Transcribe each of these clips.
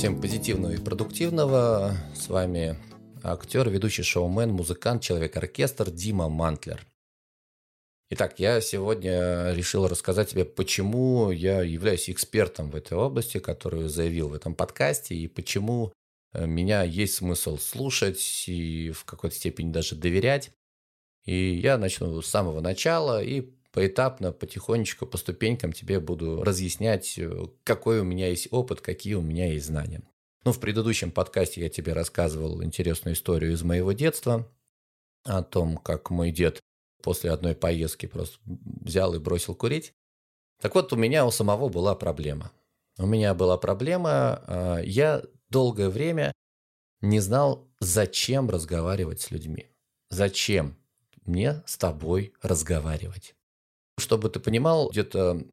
Всем позитивного и продуктивного. С вами актер, ведущий шоумен, музыкант, человек-оркестр Дима Мантлер. Итак, я сегодня решил рассказать тебе, почему я являюсь экспертом в этой области, которую заявил в этом подкасте, и почему э, меня есть смысл слушать и в какой-то степени даже доверять. И я начну с самого начала и поэтапно, потихонечку, по ступенькам тебе буду разъяснять, э, какой у меня есть опыт, какие у меня есть знания. Ну, в предыдущем подкасте я тебе рассказывал интересную историю из моего детства о том, как мой дед после одной поездки просто взял и бросил курить. Так вот, у меня у самого была проблема. У меня была проблема, а, я долгое время не знал, зачем разговаривать с людьми. Зачем мне с тобой разговаривать? Чтобы ты понимал, где-то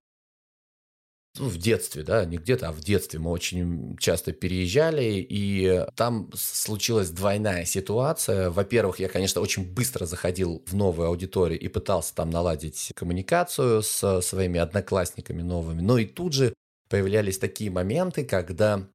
ну, в детстве, да, не где-то, а в детстве мы очень часто переезжали, и там случилась двойная ситуация. Во-первых, я, конечно, очень быстро заходил в новую аудиторию и пытался там наладить коммуникацию с своими одноклассниками новыми, но и тут же появлялись такие моменты, когда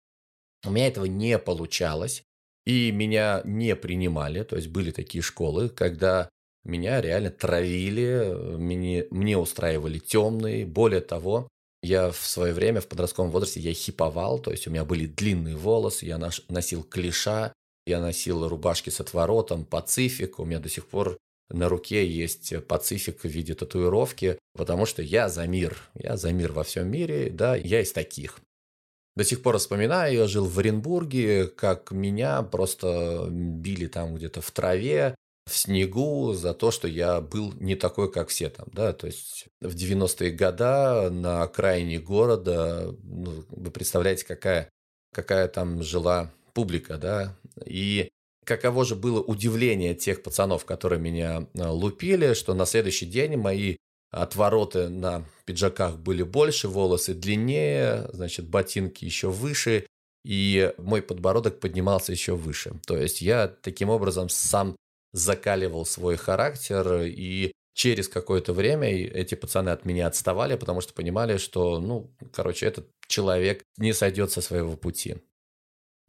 у меня этого не получалось, и меня не принимали, то есть были такие школы, когда меня реально травили, мне, мне устраивали темные. Более того, я в свое время в подростковом возрасте я хиповал, то есть у меня были длинные волосы, я носил клиша, я носил рубашки с отворотом, пацифик, у меня до сих пор на руке есть пацифик в виде татуировки, потому что я за мир, я за мир во всем мире, да, я из таких. До сих пор вспоминаю, я жил в Оренбурге, как меня просто били там где-то в траве, в снегу за то, что я был не такой, как все там, да, то есть в 90-е годы на окраине города, ну, вы представляете, какая, какая там жила публика, да, и каково же было удивление тех пацанов, которые меня а, лупили, что на следующий день мои отвороты на пиджаках были больше, волосы длиннее, значит, ботинки еще выше, и мой подбородок поднимался еще выше. То есть я таким образом сам закаливал свой характер, и через какое-то время эти пацаны от меня отставали, потому что понимали, что, ну, короче, этот человек не сойдет со своего пути.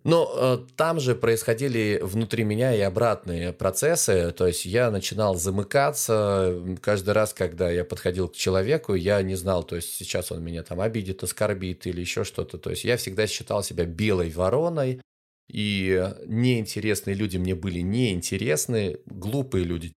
Но э, там же происходили внутри меня и обратные процессы, то есть я начинал замыкаться. Каждый раз, когда я подходил к человеку, я не знал, то есть сейчас он меня там обидит, оскорбит или еще что-то, то есть я всегда считал себя белой вороной, и неинтересные люди мне были неинтересны, глупые люди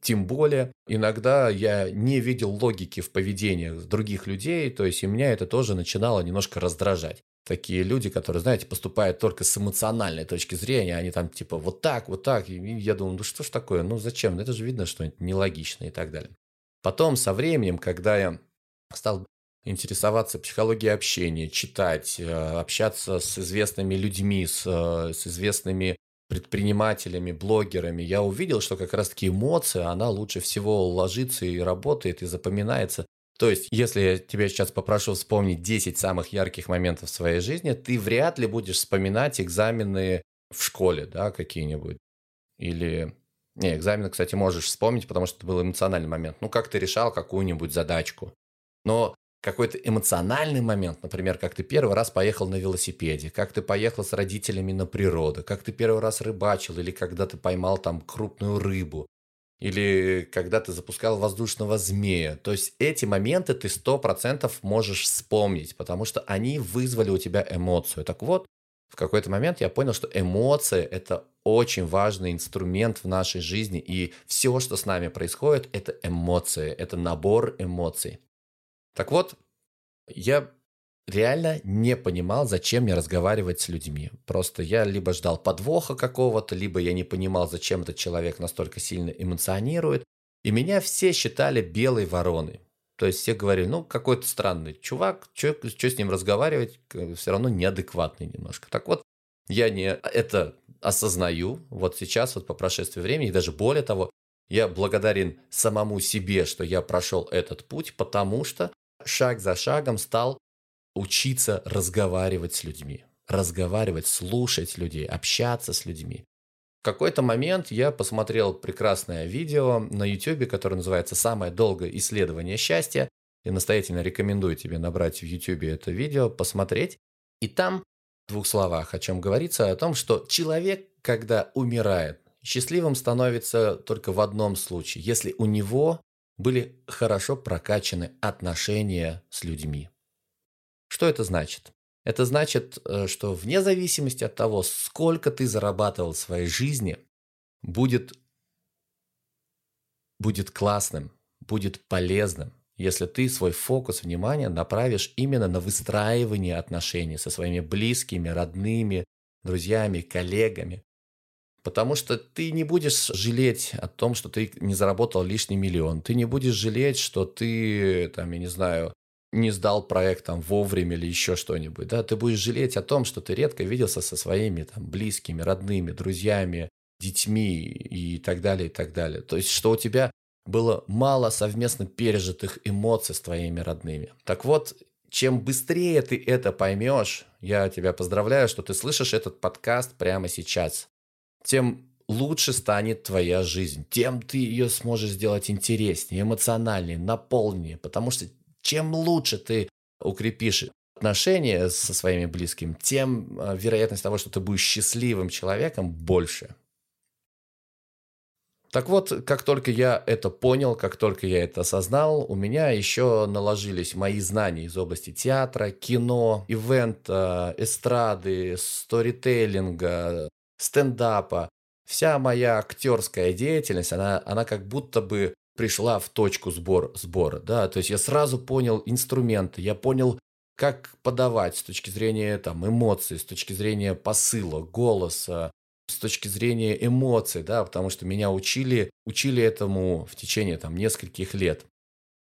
тем более, иногда я не видел логики в поведении других людей, то есть и меня это тоже начинало немножко раздражать. Такие люди, которые, знаете, поступают только с эмоциональной точки зрения, они там типа вот так, вот так, и я думаю, ну что ж такое, ну зачем, ну это же видно, что это нелогично и так далее. Потом со временем, когда я стал интересоваться психологией общения, читать, э, общаться с известными людьми, с, э, с известными предпринимателями, блогерами, я увидел, что как раз-таки эмоция, она лучше всего ложится и работает, и запоминается. То есть, если я тебя сейчас попрошу вспомнить 10 самых ярких моментов в своей жизни, ты вряд ли будешь вспоминать экзамены в школе, да, какие-нибудь. Или... Не, экзамены, кстати, можешь вспомнить, потому что это был эмоциональный момент. Ну, как ты решал какую-нибудь задачку. Но какой-то эмоциональный момент, например, как ты первый раз поехал на велосипеде, как ты поехал с родителями на природу, как ты первый раз рыбачил или когда ты поймал там крупную рыбу, или когда ты запускал воздушного змея. То есть эти моменты ты сто процентов можешь вспомнить, потому что они вызвали у тебя эмоцию. Так вот, в какой-то момент я понял, что эмоции – это очень важный инструмент в нашей жизни, и все, что с нами происходит, это эмоции, это набор эмоций. Так вот, я реально не понимал, зачем мне разговаривать с людьми. Просто я либо ждал подвоха какого-то, либо я не понимал, зачем этот человек настолько сильно эмоционирует. И меня все считали белой вороной. То есть все говорили, ну, какой-то странный чувак, что с ним разговаривать, все равно неадекватный немножко. Так вот, я не это осознаю вот сейчас, вот по прошествии времени, и даже более того, я благодарен самому себе, что я прошел этот путь, потому что шаг за шагом стал учиться разговаривать с людьми. Разговаривать, слушать людей, общаться с людьми. В какой-то момент я посмотрел прекрасное видео на YouTube, которое называется «Самое долгое исследование счастья». Я настоятельно рекомендую тебе набрать в YouTube это видео, посмотреть. И там двух словах, о чем говорится, о том, что человек, когда умирает, счастливым становится только в одном случае, если у него были хорошо прокачаны отношения с людьми. Что это значит? Это значит, э, что вне зависимости от того, сколько ты зарабатывал в своей жизни, будет, будет классным, будет полезным, если ты свой фокус внимания направишь именно на выстраивание отношений со своими близкими, родными, друзьями, коллегами. Потому что ты не будешь жалеть о том, что ты не заработал лишний миллион. Ты не будешь жалеть, что ты, там, я не знаю, не сдал проект там вовремя или еще что-нибудь. Да? Ты будешь жалеть о том, что ты редко виделся со своими там, близкими, родными, друзьями, детьми и так далее, и так далее. То есть, что у тебя было мало совместно пережитых эмоций с твоими родными. Так вот, чем быстрее ты это поймешь, я тебя поздравляю, что ты слышишь этот подкаст прямо сейчас, тем лучше станет твоя жизнь, тем ты ее сможешь сделать интереснее, эмоциональнее, наполненнее, потому что чем лучше ты укрепишь отношения со своими близкими, тем э, вероятность того, что ты будешь счастливым человеком, больше. Так вот, как только я это понял, как только я это осознал, у меня еще наложились мои знания из области театра, кино, ивента, эстрады, сторителлинга, стендапа. Вся моя актерская деятельность, она, она как будто бы пришла в точку сбор, сбора. Да? То есть я сразу понял инструменты, я понял, как подавать с точки зрения там, эмоций, с точки зрения посыла, голоса, с точки зрения эмоций, да, потому что меня учили, учили этому в течение там нескольких лет.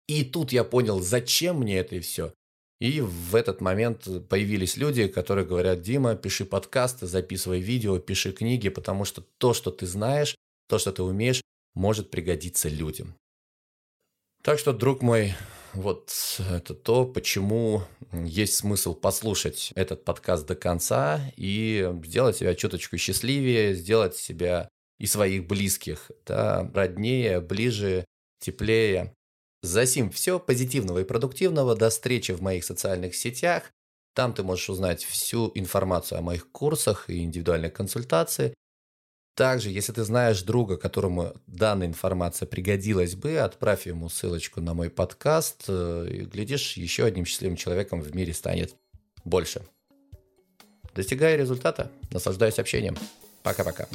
И тут я понял, зачем мне это все. И в этот момент появились люди, которые говорят, Дима, пиши подкасты, записывай видео, пиши книги, потому что то, что ты знаешь, то, что ты умеешь, может пригодиться людям. Так что, друг мой, вот это то, почему есть смысл послушать этот подкаст до конца и сделать себя чуточку счастливее, сделать себя и своих близких да, роднее, ближе, теплее. Засим все позитивного и продуктивного. До встречи в моих социальных сетях. Там ты можешь узнать всю информацию о моих курсах и индивидуальной консультации. Также, если ты знаешь друга, которому данная информация пригодилась бы, отправь ему ссылочку на мой подкаст. Э, и, глядишь, еще одним счастливым человеком в мире станет больше. Достигай результата, наслаждаюсь общением. Пока-пока.